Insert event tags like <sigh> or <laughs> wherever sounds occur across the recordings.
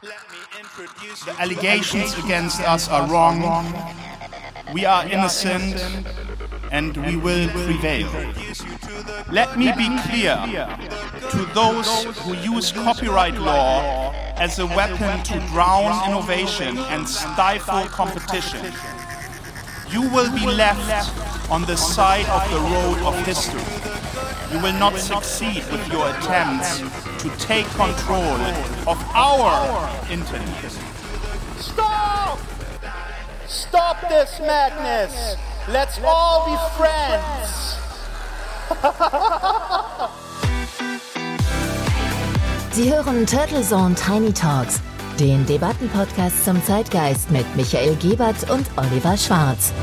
The allegations against us are wrong. We are innocent and we will prevail. Let me be clear to those who use copyright law as a weapon to drown innovation and stifle competition. You will be left on the side of the road of history. You will not succeed with your attempts to take control of our internet. Stop! Stop this madness! Let's all be friends! Sie hören Turtle Zone Tiny Talks, den Debattenpodcast zum Zeitgeist mit Michael Gebert und Oliver Schwarz.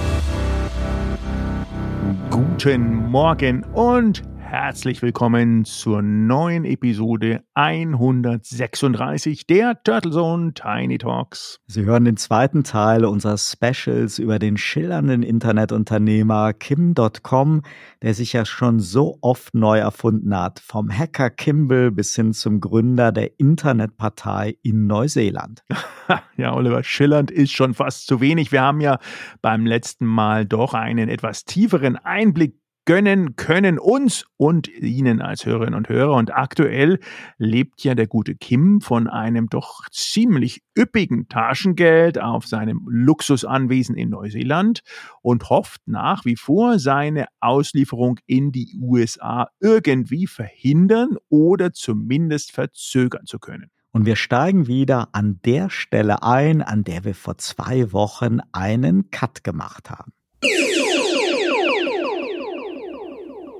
Guten Morgen und herzlich willkommen zur neuen Episode 136 der Turtle Zone Tiny Talks. Sie hören den zweiten Teil unserer Specials über den schillernden Internetunternehmer Kim.com, der sich ja schon so oft neu erfunden hat, vom Hacker Kimball bis hin zum Gründer der Internetpartei in Neuseeland. <laughs> ja, Oliver, schillernd ist schon fast zu wenig. Wir haben ja beim letzten Mal doch einen etwas tieferen Einblick gönnen können uns und Ihnen als Hörerinnen und Hörer. Und aktuell lebt ja der gute Kim von einem doch ziemlich üppigen Taschengeld auf seinem Luxusanwesen in Neuseeland und hofft nach wie vor, seine Auslieferung in die USA irgendwie verhindern oder zumindest verzögern zu können. Und wir steigen wieder an der Stelle ein, an der wir vor zwei Wochen einen Cut gemacht haben.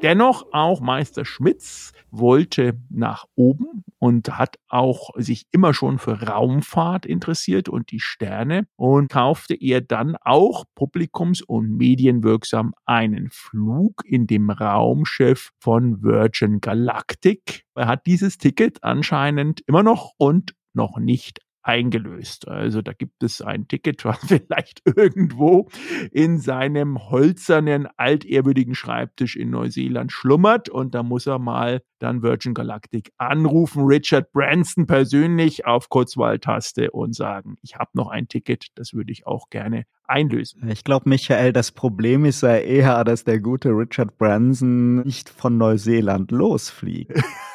Dennoch auch Meister Schmitz wollte nach oben und hat auch sich immer schon für Raumfahrt interessiert und die Sterne und kaufte er dann auch publikums- und medienwirksam einen Flug in dem Raumschiff von Virgin Galactic. Er hat dieses Ticket anscheinend immer noch und noch nicht eingelöst. Also da gibt es ein Ticket, was <laughs> vielleicht irgendwo in seinem holzernen, altehrwürdigen Schreibtisch in Neuseeland schlummert und da muss er mal dann Virgin Galactic anrufen, Richard Branson persönlich auf Kurzwahltaste und sagen, ich habe noch ein Ticket, das würde ich auch gerne einlösen. Ich glaube, Michael, das Problem ist ja eher, dass der gute Richard Branson nicht von Neuseeland losfliegt. <laughs>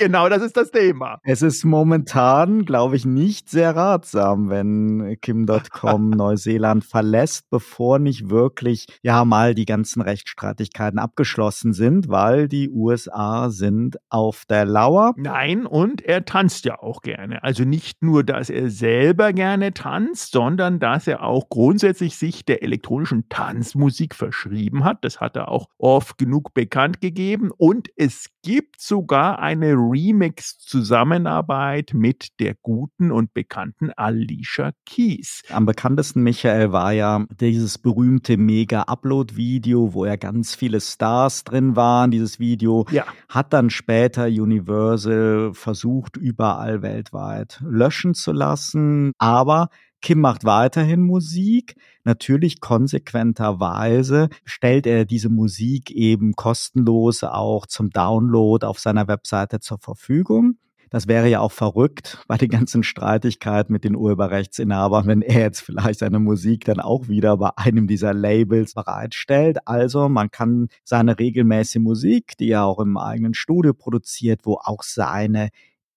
Genau, das ist das Thema. Es ist momentan, glaube ich, nicht sehr ratsam, wenn Kim.com <laughs> Neuseeland verlässt, bevor nicht wirklich ja mal die ganzen Rechtsstreitigkeiten abgeschlossen sind, weil die USA sind auf der Lauer. Nein, und er tanzt ja auch gerne. Also nicht nur, dass er selber gerne tanzt, sondern dass er auch grundsätzlich sich der elektronischen Tanzmusik verschrieben hat. Das hat er auch oft genug bekannt gegeben. Und es gibt sogar eine Remix-Zusammenarbeit mit der guten und bekannten Alicia Keys. Am bekanntesten, Michael, war ja dieses berühmte Mega-Upload-Video, wo ja ganz viele Stars drin waren. Dieses Video ja. hat dann später Universal versucht, überall weltweit löschen zu lassen. Aber Kim macht weiterhin Musik. Natürlich konsequenterweise stellt er diese Musik eben kostenlos auch zum Download auf seiner Webseite zur Verfügung. Das wäre ja auch verrückt bei den ganzen Streitigkeiten mit den Urheberrechtsinhabern, wenn er jetzt vielleicht seine Musik dann auch wieder bei einem dieser Labels bereitstellt. Also man kann seine regelmäßige Musik, die er auch im eigenen Studio produziert, wo auch seine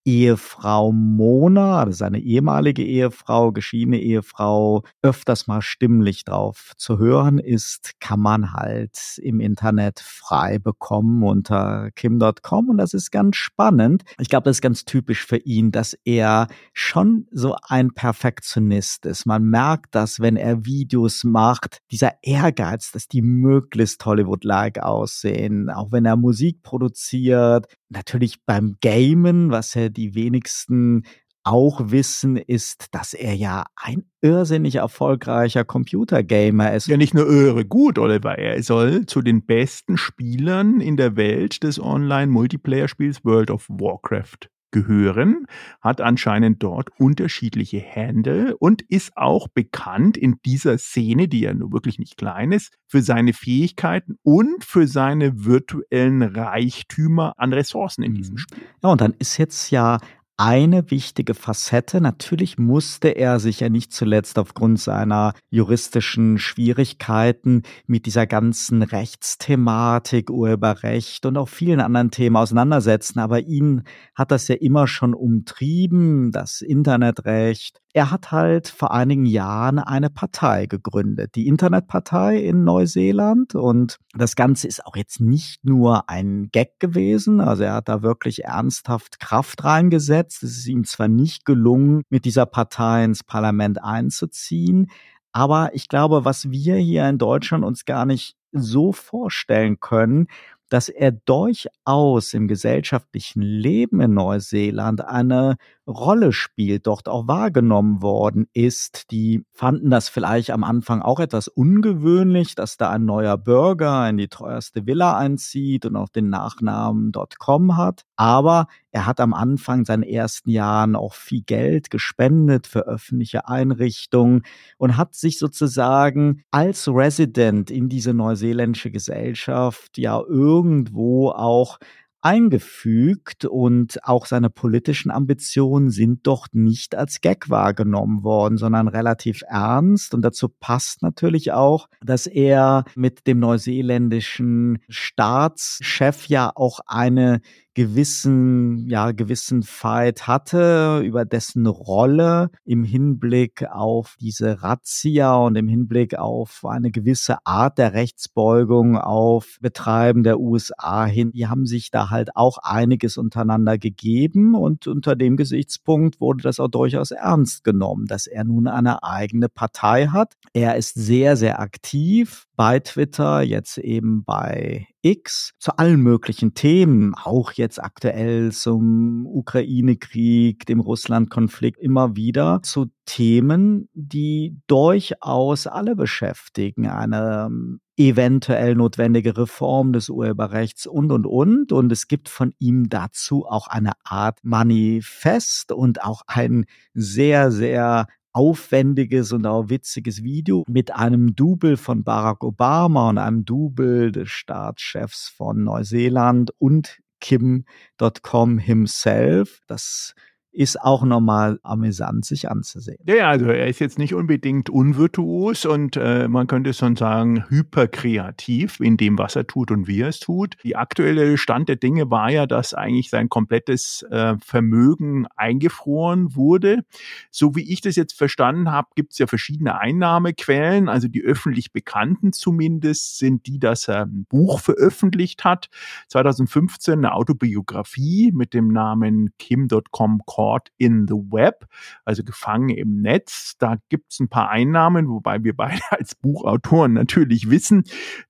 Ehefrau Mona, also seine ehemalige Ehefrau, geschiedene Ehefrau, öfters mal stimmlich drauf zu hören ist, kann man halt im Internet frei bekommen unter kim.com und das ist ganz spannend. Ich glaube, das ist ganz typisch für ihn, dass er schon so ein Perfektionist ist. Man merkt das, wenn er Videos macht, dieser Ehrgeiz, dass die möglichst Hollywood-like aussehen, auch wenn er Musik produziert, natürlich beim Gamen, was ja die wenigsten auch wissen, ist, dass er ja ein irrsinnig erfolgreicher Computergamer ist. Ja, nicht nur irre gut, Oliver. Er soll zu den besten Spielern in der Welt des Online-Multiplayer-Spiels World of Warcraft gehören, hat anscheinend dort unterschiedliche Hände und ist auch bekannt in dieser Szene, die ja nur wirklich nicht klein ist, für seine Fähigkeiten und für seine virtuellen Reichtümer an Ressourcen in diesem Mhm. Spiel. Ja, und dann ist jetzt ja eine wichtige Facette. Natürlich musste er sich ja nicht zuletzt aufgrund seiner juristischen Schwierigkeiten mit dieser ganzen Rechtsthematik, Urheberrecht und auch vielen anderen Themen auseinandersetzen. Aber ihn hat das ja immer schon umtrieben, das Internetrecht, er hat halt vor einigen Jahren eine Partei gegründet, die Internetpartei in Neuseeland. Und das Ganze ist auch jetzt nicht nur ein Gag gewesen. Also er hat da wirklich ernsthaft Kraft reingesetzt. Es ist ihm zwar nicht gelungen, mit dieser Partei ins Parlament einzuziehen, aber ich glaube, was wir hier in Deutschland uns gar nicht so vorstellen können, dass er durchaus im gesellschaftlichen Leben in Neuseeland eine Rolle spielt, dort auch wahrgenommen worden ist. Die fanden das vielleicht am Anfang auch etwas ungewöhnlich, dass da ein neuer Bürger in die teuerste Villa einzieht und auch den Nachnamen .com hat. Aber er hat am Anfang seinen ersten Jahren auch viel Geld gespendet für öffentliche Einrichtungen und hat sich sozusagen als Resident in diese neuseeländische Gesellschaft ja irgendwo auch eingefügt und auch seine politischen Ambitionen sind doch nicht als Gag wahrgenommen worden, sondern relativ ernst. Und dazu passt natürlich auch, dass er mit dem neuseeländischen Staatschef ja auch eine gewissen, ja, gewissen Fight hatte über dessen Rolle im Hinblick auf diese Razzia und im Hinblick auf eine gewisse Art der Rechtsbeugung auf Betreiben der USA hin. Die haben sich da halt auch einiges untereinander gegeben und unter dem Gesichtspunkt wurde das auch durchaus ernst genommen, dass er nun eine eigene Partei hat. Er ist sehr, sehr aktiv bei Twitter, jetzt eben bei X zu allen möglichen Themen, auch jetzt aktuell zum Ukraine-Krieg, dem Russland-Konflikt immer wieder zu Themen, die durchaus alle beschäftigen. Eine ähm, eventuell notwendige Reform des Urheberrechts und, und, und. Und es gibt von ihm dazu auch eine Art Manifest und auch ein sehr, sehr aufwendiges und auch witziges Video mit einem Double von Barack Obama und einem Double des Staatschefs von Neuseeland und Kim.com himself. Das ist auch nochmal amüsant sich anzusehen. Ja, also er ist jetzt nicht unbedingt unvirtuos und äh, man könnte schon sagen hyperkreativ in dem, was er tut und wie er es tut. Die aktuelle Stand der Dinge war ja, dass eigentlich sein komplettes äh, Vermögen eingefroren wurde. So wie ich das jetzt verstanden habe, gibt es ja verschiedene Einnahmequellen. Also die öffentlich bekannten zumindest sind die, dass er ein Buch veröffentlicht hat. 2015 eine Autobiografie mit dem Namen Kim.com Caught in the Web, also gefangen im Netz. Da gibt es ein paar Einnahmen, wobei wir beide <laughs> als Buchautoren natürlich wissen,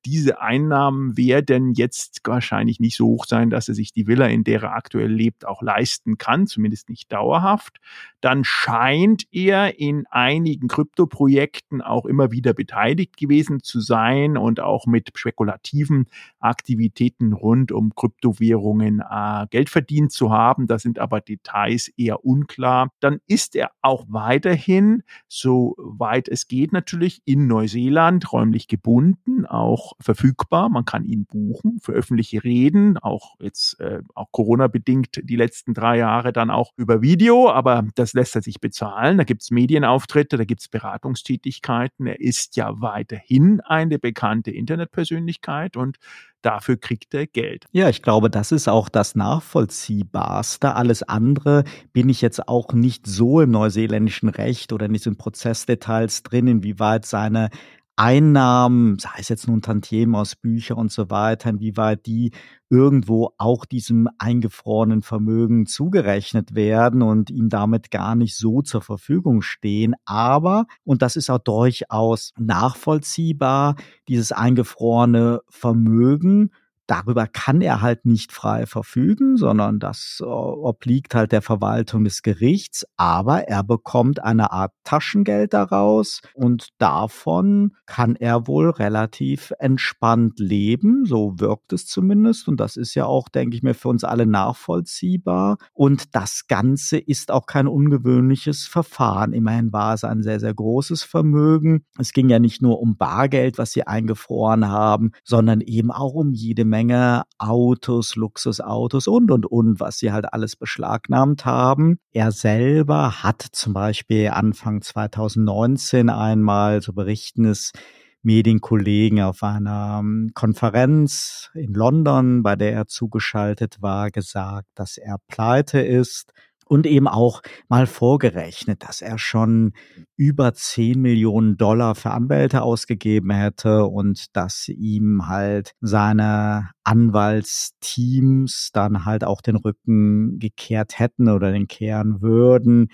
diese Einnahmen werden jetzt wahrscheinlich nicht so hoch sein, dass er sich die Villa, in der er aktuell lebt, auch leisten kann, zumindest nicht dauerhaft. Dann scheint er in einigen Kryptoprojekten auch immer wieder beteiligt gewesen zu sein und auch mit spekulativen Aktivitäten rund um Kryptowährungen äh, Geld verdient zu haben. Da sind aber Details eher unklar. Dann ist er auch weiterhin, soweit es geht, natürlich in Neuseeland räumlich gebunden, auch verfügbar. Man kann ihn buchen für öffentliche Reden, auch jetzt äh, auch Corona-bedingt die letzten drei Jahre dann auch über Video, aber das lässt er sich bezahlen. Da gibt es Medienauftritte, da gibt es Beratungstätigkeiten. Er ist ja weiterhin eine bekannte Internetpersönlichkeit und dafür kriegt er Geld. Ja, ich glaube, das ist auch das Nachvollziehbarste. Alles andere bin ich jetzt auch nicht so im neuseeländischen Recht oder nicht in Prozessdetails drin, inwieweit seine Einnahmen, sei es jetzt nun Tantiemen aus Büchern und so weiter, inwieweit die irgendwo auch diesem eingefrorenen Vermögen zugerechnet werden und ihm damit gar nicht so zur Verfügung stehen. Aber, und das ist auch durchaus nachvollziehbar, dieses eingefrorene Vermögen darüber kann er halt nicht frei verfügen, sondern das äh, obliegt halt der Verwaltung des Gerichts. Aber er bekommt eine Art Taschengeld daraus und davon kann er wohl relativ entspannt leben. So wirkt es zumindest. Und das ist ja auch, denke ich mir, für uns alle nachvollziehbar. Und das Ganze ist auch kein ungewöhnliches Verfahren. Immerhin war es ein sehr, sehr großes Vermögen. Es ging ja nicht nur um Bargeld, was sie eingefroren haben, sondern eben auch um jede Menge Menge Autos, Luxusautos und, und, und, was sie halt alles beschlagnahmt haben. Er selber hat zum Beispiel Anfang 2019 einmal, so berichten es Medienkollegen auf einer ähm, Konferenz in London, bei der er zugeschaltet war, gesagt, dass er pleite ist und eben auch mal vorgerechnet, dass er schon über 10 Millionen Dollar für Anwälte ausgegeben hätte und dass ihm halt seine Anwaltsteams dann halt auch den Rücken gekehrt hätten oder den kehren würden,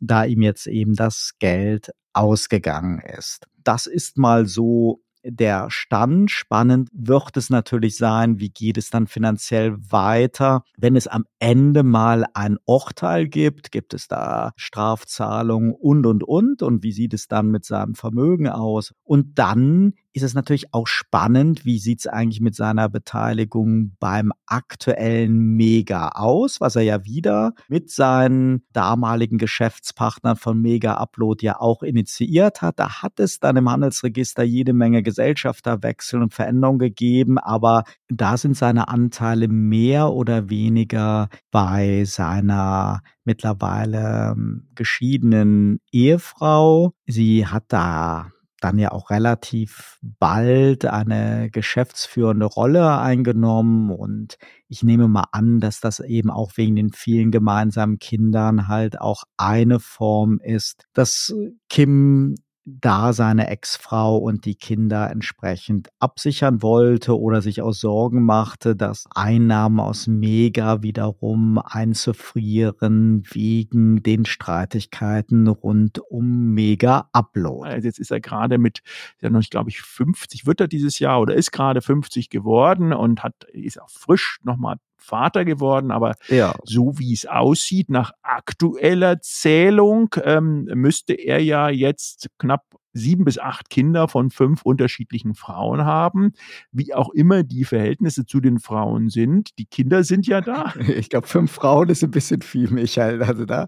da ihm jetzt eben das Geld ausgegangen ist. Das ist mal so der Stand. Spannend wird es natürlich sein, wie geht es dann finanziell weiter, wenn es am Ende mal ein Urteil gibt, gibt es da Strafzahlungen und, und, und und wie sieht es dann mit seinem Vermögen aus? Und dann ist es natürlich auch spannend, wie sieht es eigentlich mit seiner Beteiligung beim aktuellen Mega aus, was er ja wieder mit seinen damaligen Geschäftspartnern von Mega Upload ja auch initiiert hat. Da hat es dann im Handelsregister jede Menge Gesellschafterwechsel und Veränderungen gegeben, aber da sind seine Anteile mehr oder weniger bei seiner mittlerweile ähm, geschiedenen Ehefrau. Sie hat da dann ja auch relativ bald eine geschäftsführende Rolle eingenommen. Und ich nehme mal an, dass das eben auch wegen den vielen gemeinsamen Kindern halt auch eine Form ist, dass Kim da seine Ex-Frau und die Kinder entsprechend absichern wollte oder sich auch Sorgen machte, dass Einnahmen aus Mega wiederum einzufrieren wegen den Streitigkeiten rund um Mega Upload. Also jetzt ist er gerade mit, ja noch, glaube ich, 50 wird er dieses Jahr oder ist gerade 50 geworden und hat, ist auch frisch nochmal Vater geworden, aber ja. so wie es aussieht, nach aktueller Zählung ähm, müsste er ja jetzt knapp sieben bis acht Kinder von fünf unterschiedlichen Frauen haben, wie auch immer die Verhältnisse zu den Frauen sind. Die Kinder sind ja da. <laughs> Ich glaube, fünf Frauen ist ein bisschen viel, Michael. Also da.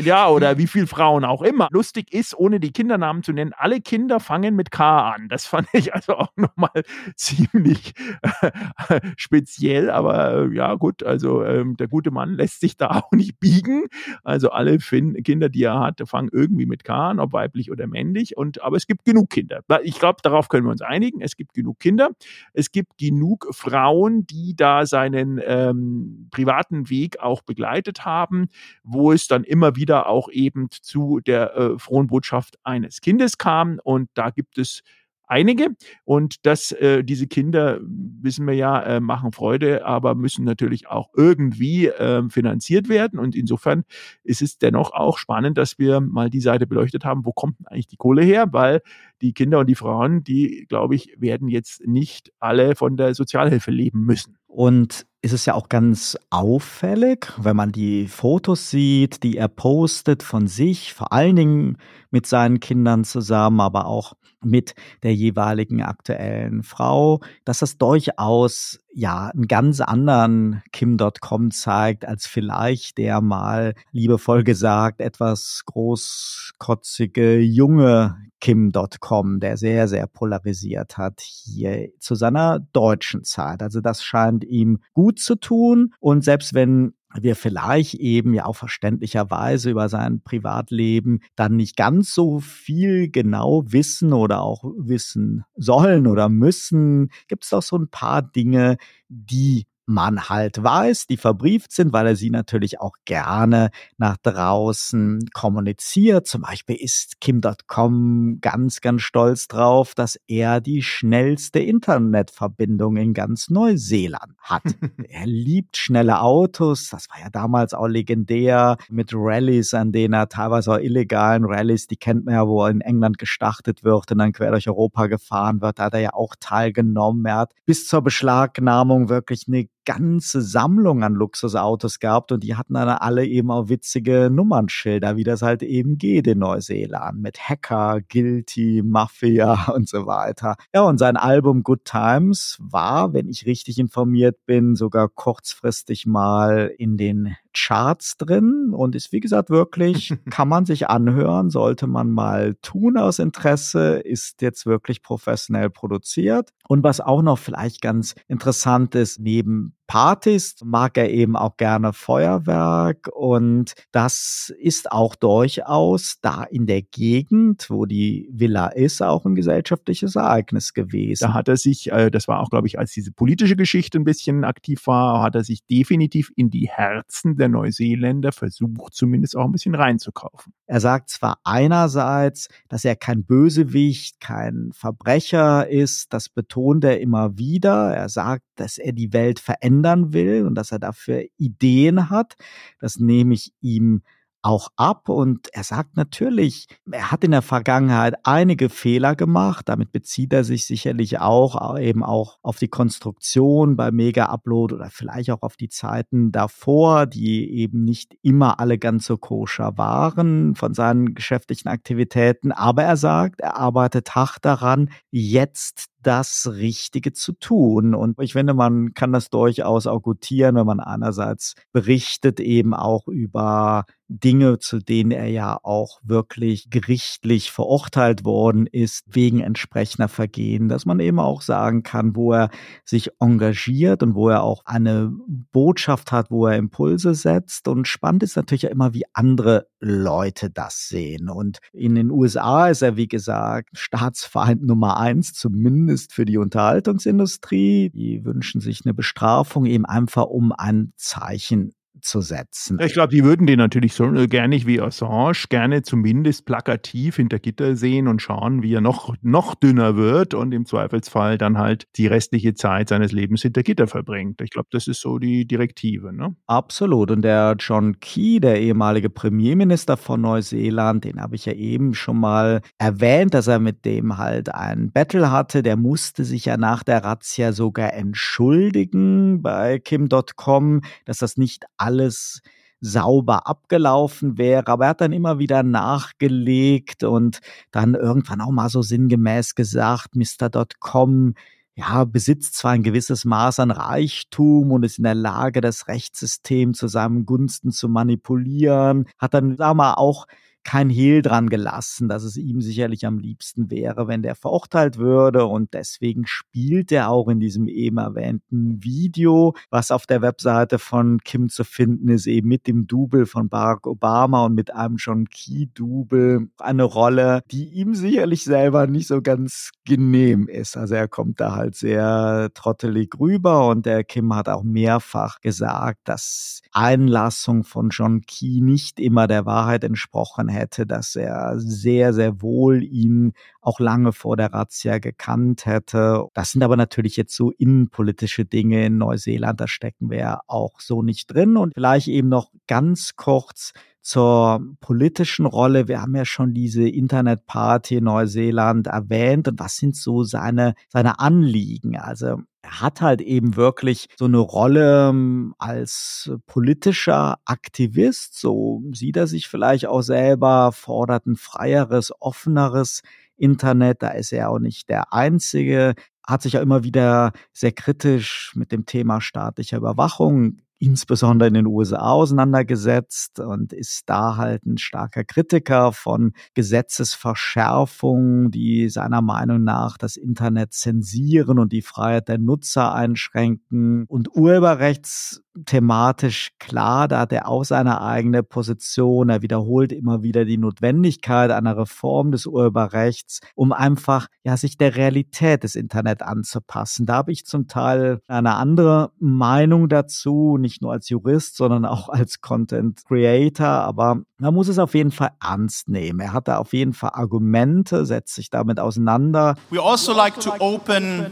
Ja, oder wie viele Frauen auch immer. Lustig ist, ohne die Kindernamen zu nennen, alle Kinder fangen mit K an. Das fand ich also auch nochmal <laughs> ziemlich äh, speziell, aber äh, ja, gut, also ähm, der gute Mann lässt sich da <laughs> auch nicht biegen. Also alle fin Kinder, die er hat, fangen irgendwie mit K an, ob weiblich oder männlich. Und aber es gibt genug Kinder. Ich glaube, darauf können wir uns einigen. Es gibt genug Kinder. Es gibt genug Frauen, die da seinen ähm, privaten Weg auch begleitet haben, wo es dann immer wieder auch eben zu der äh, frohen Botschaft eines Kindes kam. Und da gibt es einige. Und dass äh, diese Kinder, wissen wir ja, äh, machen Freude, aber müssen natürlich auch irgendwie äh, finanziert werden. Und insofern ist es dennoch auch spannend, dass wir mal die Seite beleuchtet haben, wo kommt denn eigentlich die Kohle her? Weil die Kinder und die Frauen, die, glaube ich, werden jetzt nicht alle von der Sozialhilfe leben müssen. Und ist es ja auch ganz auffällig, wenn man die Fotos sieht, die er postet von sich, vor allen Dingen mit seinen Kindern zusammen, aber auch mit der jeweiligen aktuellen Frau, dass das durchaus ja einen ganz anderen Kim.com zeigt, als vielleicht der mal liebevoll gesagt etwas großkotzige junge Kim.com, der sehr, sehr polarisiert hat hier zu seiner deutschen Zeit. Also das scheint ihm gut zu tun. Und selbst wenn wir vielleicht eben ja auch verständlicherweise über sein Privatleben dann nicht ganz so viel genau wissen oder auch wissen sollen oder müssen, gibt es doch so ein paar Dinge, die man halt weiß, die verbrieft sind, weil er sie natürlich auch gerne nach draußen kommuniziert. Zum Beispiel ist Kim.com ganz, ganz stolz drauf, dass er die schnellste Internetverbindung in ganz Neuseeland hat. <laughs> er liebt schnelle Autos. Das war ja damals auch legendär mit Rallyes, an denen er teilweise auch illegalen Rallyes, die kennt man ja, wo er in England gestartet wird und dann quer durch Europa gefahren wird. Da hat er ja auch teilgenommen. Er hat bis zur Beschlagnahmung wirklich eine ganze Sammlung an Luxusautos gehabt und die hatten dann alle eben auch witzige Nummernschilder, wie das halt eben geht in Neuseeland mit Hacker, Guilty, Mafia <laughs> und so weiter. Ja, und sein Album Good Times war, wenn ich richtig informiert bin, sogar kurzfristig mal in den Charts drin und ist, wie gesagt, wirklich, <laughs> kann man sich anhören, sollte man mal tun aus Interesse, ist jetzt wirklich professionell produziert. Und was auch noch vielleicht ganz interessant ist, neben Partys mag er eben auch gerne Feuerwerk und das ist auch durchaus da in der Gegend, wo die Villa ist, auch ein gesellschaftliches Ereignis gewesen. Da hat er sich, äh, das war auch, glaube ich, als diese politische Geschichte ein bisschen aktiv war, hat er sich definitiv in die Herzen der Neuseeländer versucht, zumindest auch ein bisschen reinzukaufen. Er sagt zwar einerseits, dass er kein Bösewicht, kein Verbrecher ist, das betont er immer wieder. Er sagt, dass er die Welt verändern will und dass er dafür Ideen hat. Das nehme ich ihm auch ab und er sagt natürlich, er hat in der Vergangenheit einige Fehler gemacht. Damit bezieht er sich sicherlich auch eben auch auf die Konstruktion bei Mega Upload oder vielleicht auch auf die Zeiten davor, die eben nicht immer alle ganz so koscher waren von seinen geschäftlichen Aktivitäten. Aber er sagt, er arbeitet hart daran, jetzt das Richtige zu tun. Und ich finde, man kann das durchaus auch gutieren, wenn man einerseits berichtet eben auch über Dinge, zu denen er ja auch wirklich gerichtlich verurteilt worden ist wegen entsprechender Vergehen, dass man eben auch sagen kann, wo er sich engagiert und wo er auch eine Botschaft hat, wo er Impulse setzt. Und spannend ist natürlich immer, wie andere Leute das sehen. Und in den USA ist er, wie gesagt, Staatsfeind Nummer eins, zumindest für die Unterhaltungsindustrie. Die wünschen sich eine Bestrafung eben einfach, um ein Zeichen zu setzen. Ich glaube, die würden den natürlich so äh, gerne wie Assange gerne zumindest plakativ hinter Gitter sehen und schauen, wie er noch, noch dünner wird und im Zweifelsfall dann halt die restliche Zeit seines Lebens hinter Gitter verbringt. Ich glaube, das ist so die Direktive. Ne? Absolut. Und der John Key, der ehemalige Premierminister von Neuseeland, den habe ich ja eben schon mal erwähnt, dass er mit dem halt ein Battle hatte. Der musste sich ja nach der Razzia sogar entschuldigen bei Kim.com, dass das nicht alles sauber abgelaufen wäre. Aber er hat dann immer wieder nachgelegt und dann irgendwann auch mal so sinngemäß gesagt, Mr.com ja, besitzt zwar ein gewisses Maß an Reichtum und ist in der Lage, das Rechtssystem zu seinem Gunsten zu manipulieren, hat dann, sag mal, auch kein Hehl dran gelassen, dass es ihm sicherlich am liebsten wäre, wenn der verurteilt würde. Und deswegen spielt er auch in diesem eben erwähnten Video, was auf der Webseite von Kim zu finden ist, eben mit dem Double von Barack Obama und mit einem John Key-Double eine Rolle, die ihm sicherlich selber nicht so ganz genehm ist. Also er kommt da halt sehr trottelig rüber und der Kim hat auch mehrfach gesagt, dass Einlassung von John Key nicht immer der Wahrheit entsprochen hätte, dass er sehr, sehr wohl ihn auch lange vor der Razzia gekannt hätte. Das sind aber natürlich jetzt so innenpolitische Dinge in Neuseeland, da stecken wir ja auch so nicht drin. Und vielleicht eben noch ganz kurz zur politischen Rolle. Wir haben ja schon diese Internetparty in Neuseeland erwähnt. Und was sind so seine, seine Anliegen? Also hat halt eben wirklich so eine Rolle ähm, als politischer Aktivist. So sieht er sich vielleicht auch selber, fordert ein freieres, offeneres Internet. Da ist er auch nicht der Einzige hat sich ja immer wieder sehr kritisch mit dem Thema staatlicher Überwachung insbesondere in den USA auseinandergesetzt und ist da halt ein starker Kritiker von Gesetzesverschärfungen, die seiner Meinung nach das Internet zensieren und die Freiheit der Nutzer einschränken und Urheberrechts thematisch klar, da hat er auch seine eigene Position. Er wiederholt immer wieder die Notwendigkeit einer Reform des Urheberrechts, um einfach ja sich der Realität des Internet anzupassen. Da habe ich zum Teil eine andere Meinung dazu, nicht nur als Jurist, sondern auch als Content Creator. Aber man muss es auf jeden Fall ernst nehmen. Er hat da auf jeden Fall Argumente, setzt sich damit auseinander. We also like to open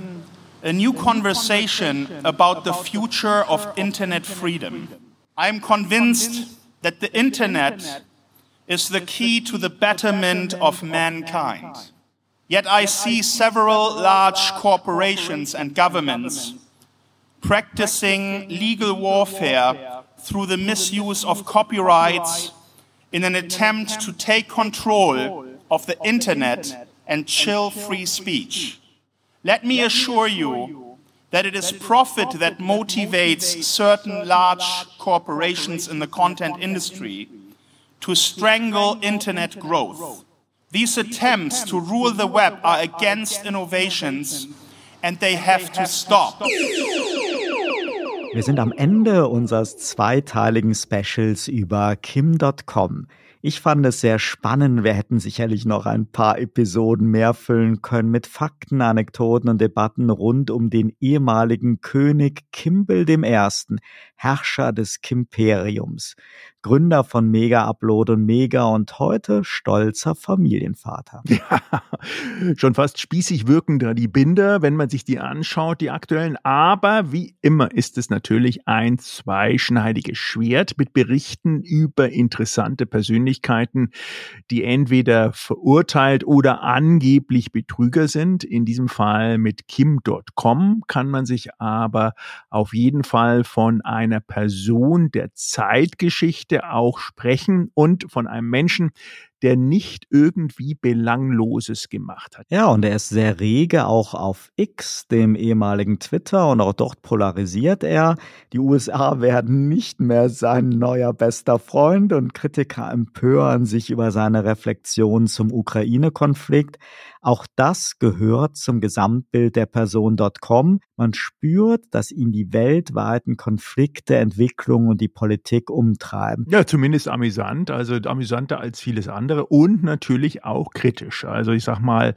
a new conversation about the future of internet freedom. I am convinced that the internet is the key to the betterment of mankind. Yet I see several large corporations and governments practicing legal warfare through the misuse of copyrights in an attempt to take control of the internet and chill free speech. Let me assure you that it is profit that motivates certain large corporations in the content industry to strangle internet growth. These attempts to rule the web are against innovations and they have to stop. Wir sind am Ende unseres zweiteiligen Specials über Kim.com. Ich fand es sehr spannend. Wir hätten sicherlich noch ein paar Episoden mehr füllen können mit Fakten, Anekdoten und Debatten rund um den ehemaligen König Kimball I., Herrscher des Kimperiums, Gründer von Mega Upload und Mega und heute stolzer Familienvater. <laughs> Ja, schon fast spießig wirken da die Binder, wenn man sich die anschaut, die aktuellen. Aber wie immer ist es natürlich ein zweischneidiges Schwert mit Berichten über interessante Persönlichkeiten, die entweder verurteilt oder angeblich Betrüger sind. In diesem Fall mit Kim.com kann man sich aber auf jeden Fall von einer Person der Zeitgeschichte auch sprechen und von einem Menschen, der nicht irgendwie Belangloses gemacht hat. Ja, und er ist sehr rege auch auf X, dem ehemaligen Twitter, und auch dort polarisiert er. Die USA <laughs> werden nicht mehr sein neuer bester Freund und Kritiker empören sich über seine Reflexion zum Ukraine-Konflikt. Auch das gehört zum Gesamtbild der Person.com. Man spürt, dass ihn die weltweiten Konflikte, Entwicklungen und die Politik umtreiben. Ja, zumindest amüsant, also amüsanter als vieles andere und natürlich auch kritisch. Also ich sag mal,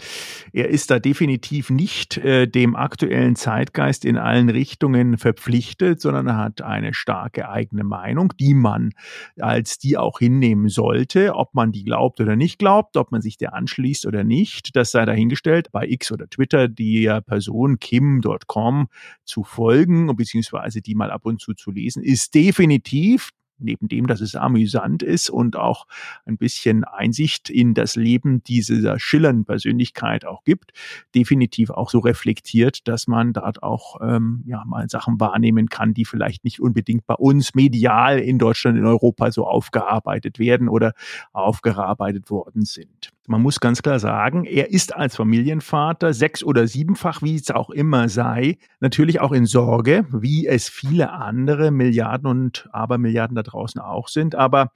er ist da definitiv nicht äh, dem aktuellen Zeitgeist in allen Richtungen verpflichtet, sondern er hat eine starke eigene Meinung, die man als die auch hinnehmen sollte, ob man die glaubt oder nicht glaubt, ob man sich der anschließt oder nicht. Das sei dahingestellt, bei X oder Twitter der Person Kim.com zu folgen, beziehungsweise die mal ab und zu zu lesen, ist definitiv neben dem, dass es amüsant ist und auch ein bisschen Einsicht in das Leben dieser schillernden Persönlichkeit auch gibt, definitiv auch so reflektiert, dass man dort auch ähm, ja mal Sachen wahrnehmen kann, die vielleicht nicht unbedingt bei uns medial in Deutschland, in Europa so aufgearbeitet werden oder aufgearbeitet worden sind. Man muss ganz klar sagen, er ist als Familienvater sechs- oder siebenfach, wie es auch immer sei, natürlich auch in Sorge, wie es viele andere Milliarden und Abermilliarden da draußen auch sind. Aber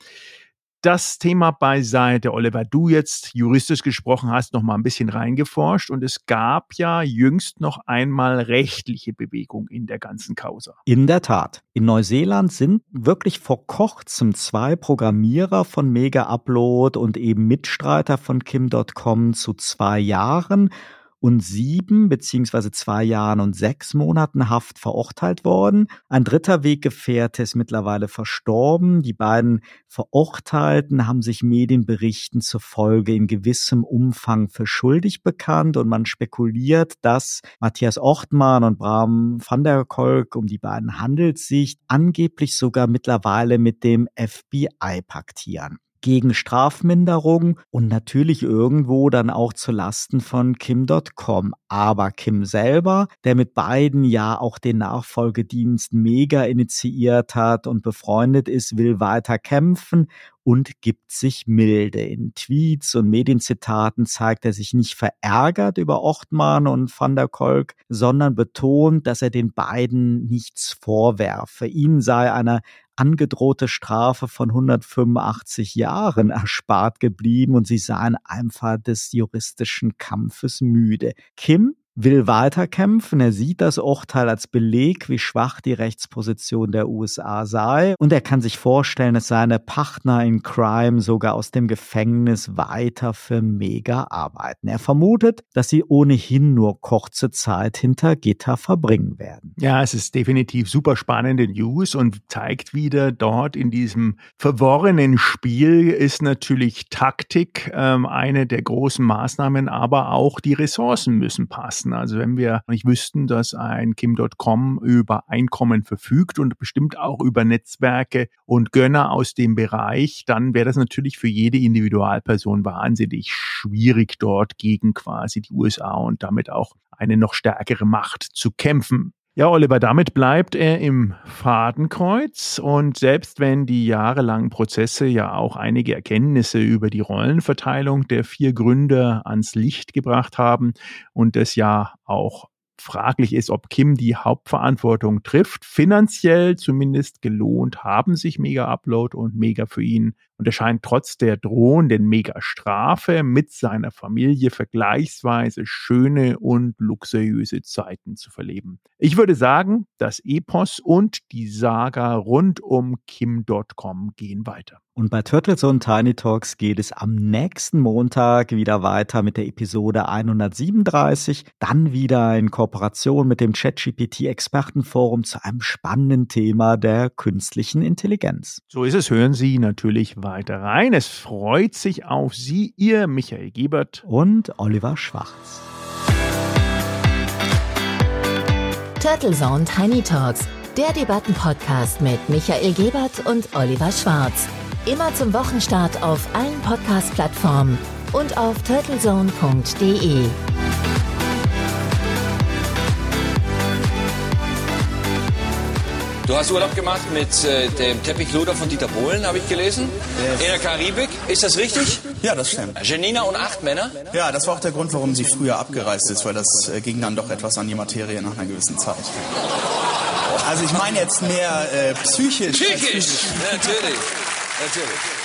das Thema beiseite, Oliver, du jetzt juristisch gesprochen hast, noch mal ein bisschen reingeforscht und es gab ja jüngst noch einmal rechtliche Bewegung in der ganzen Causa. In der Tat. In Neuseeland sind wirklich vor kurzem zwei Programmierer von Mega Upload und eben Mitstreiter von Kim.com zu zwei Jahren und sieben beziehungsweise zwei Jahren und sechs Monaten Haft verurteilt worden. Ein dritter Weggefährte ist mittlerweile verstorben. Die beiden Verurteilten haben sich Medienberichten zufolge in gewissem Umfang für schuldig bekannt und man spekuliert, dass Matthias Ortmann und Bram van der Kolk, um die beiden handelt sich, angeblich sogar mittlerweile mit dem FBI paktieren gegen Strafminderung und natürlich irgendwo dann auch zu Lasten von Kim.com. Aber Kim selber, der mit beiden ja auch den Nachfolgedienst mega initiiert hat und befreundet ist, will weiter kämpfen und gibt sich milde. In Tweets und Medienzitaten zeigt er sich nicht verärgert über Ortmann und Van der Kolk, sondern betont, dass er den beiden nichts vorwerfe. Ihnen sei eine angedrohte Strafe von 185 Jahren erspart geblieben und sie seien einfach des juristischen Kampfes müde. Kim will weiterkämpfen. Er sieht das Urteil als Beleg, wie schwach die Rechtsposition der USA sei. Und er kann sich vorstellen, dass seine Partner in Crime sogar aus dem Gefängnis weiter für Mega arbeiten. Er vermutet, dass sie ohnehin nur kurze Zeit hinter Gitter verbringen werden. Ja, es ist definitiv super spannende News und zeigt wieder dort in diesem verworrenen Spiel ist natürlich Taktik ähm, eine der großen Maßnahmen, aber auch die Ressourcen müssen passen lassen. Also wenn wir nicht wüssten, dass ein Kim.com über Einkommen verfügt und bestimmt auch über Netzwerke und Gönner aus dem Bereich, dann wäre das natürlich für jede Individualperson wahnsinnig schwierig, dort gegen quasi die USA und damit auch eine noch stärkere Macht zu kämpfen. Ja, Oliver, damit bleibt er im Fadenkreuz und selbst wenn die jahrelangen Prozesse ja auch einige Erkenntnisse über die Rollenverteilung der vier Gründer ans Licht gebracht haben und es ja auch fraglich ist, ob Kim die Hauptverantwortung trifft. Finanziell zumindest gelohnt haben sich Mega Upload und Mega für ihn. Und er scheint trotz der drohenden Mega-Strafe mit seiner Familie vergleichsweise schöne und luxuriöse Zeiten zu verleben. Ich würde sagen, das Epos und die Saga rund um Kim.com gehen weiter. Und bei Turtles und Tiny Talks geht es am nächsten Montag wieder weiter mit der Episode 137. Dann wieder in Kooperation mit dem ChatGPT Expertenforum zu einem spannenden Thema der künstlichen Intelligenz. So ist es, hören Sie natürlich weiter rein. Es freut sich auf Sie, Ihr Michael Gebert und Oliver Schwarz. Turtle Zone Tiny Talks, der Debattenpodcast mit Michael Gebert und Oliver Schwarz. Immer zum Wochenstart auf allen Podcast-Plattformen und auf turtlezone.de. Du hast Urlaub gemacht mit äh, dem Teppichluder von Dieter Bohlen, habe ich gelesen. In der Karibik. Ist das richtig? Ja, das stimmt. Janina und acht Männer? Ja, das war auch der Grund, warum sie früher abgereist ist, weil das äh, ging dann doch etwas an die Materie nach einer gewissen Zeit. Also ich meine jetzt mehr äh, psychisch. Psychisch, natürlich. Natürlich.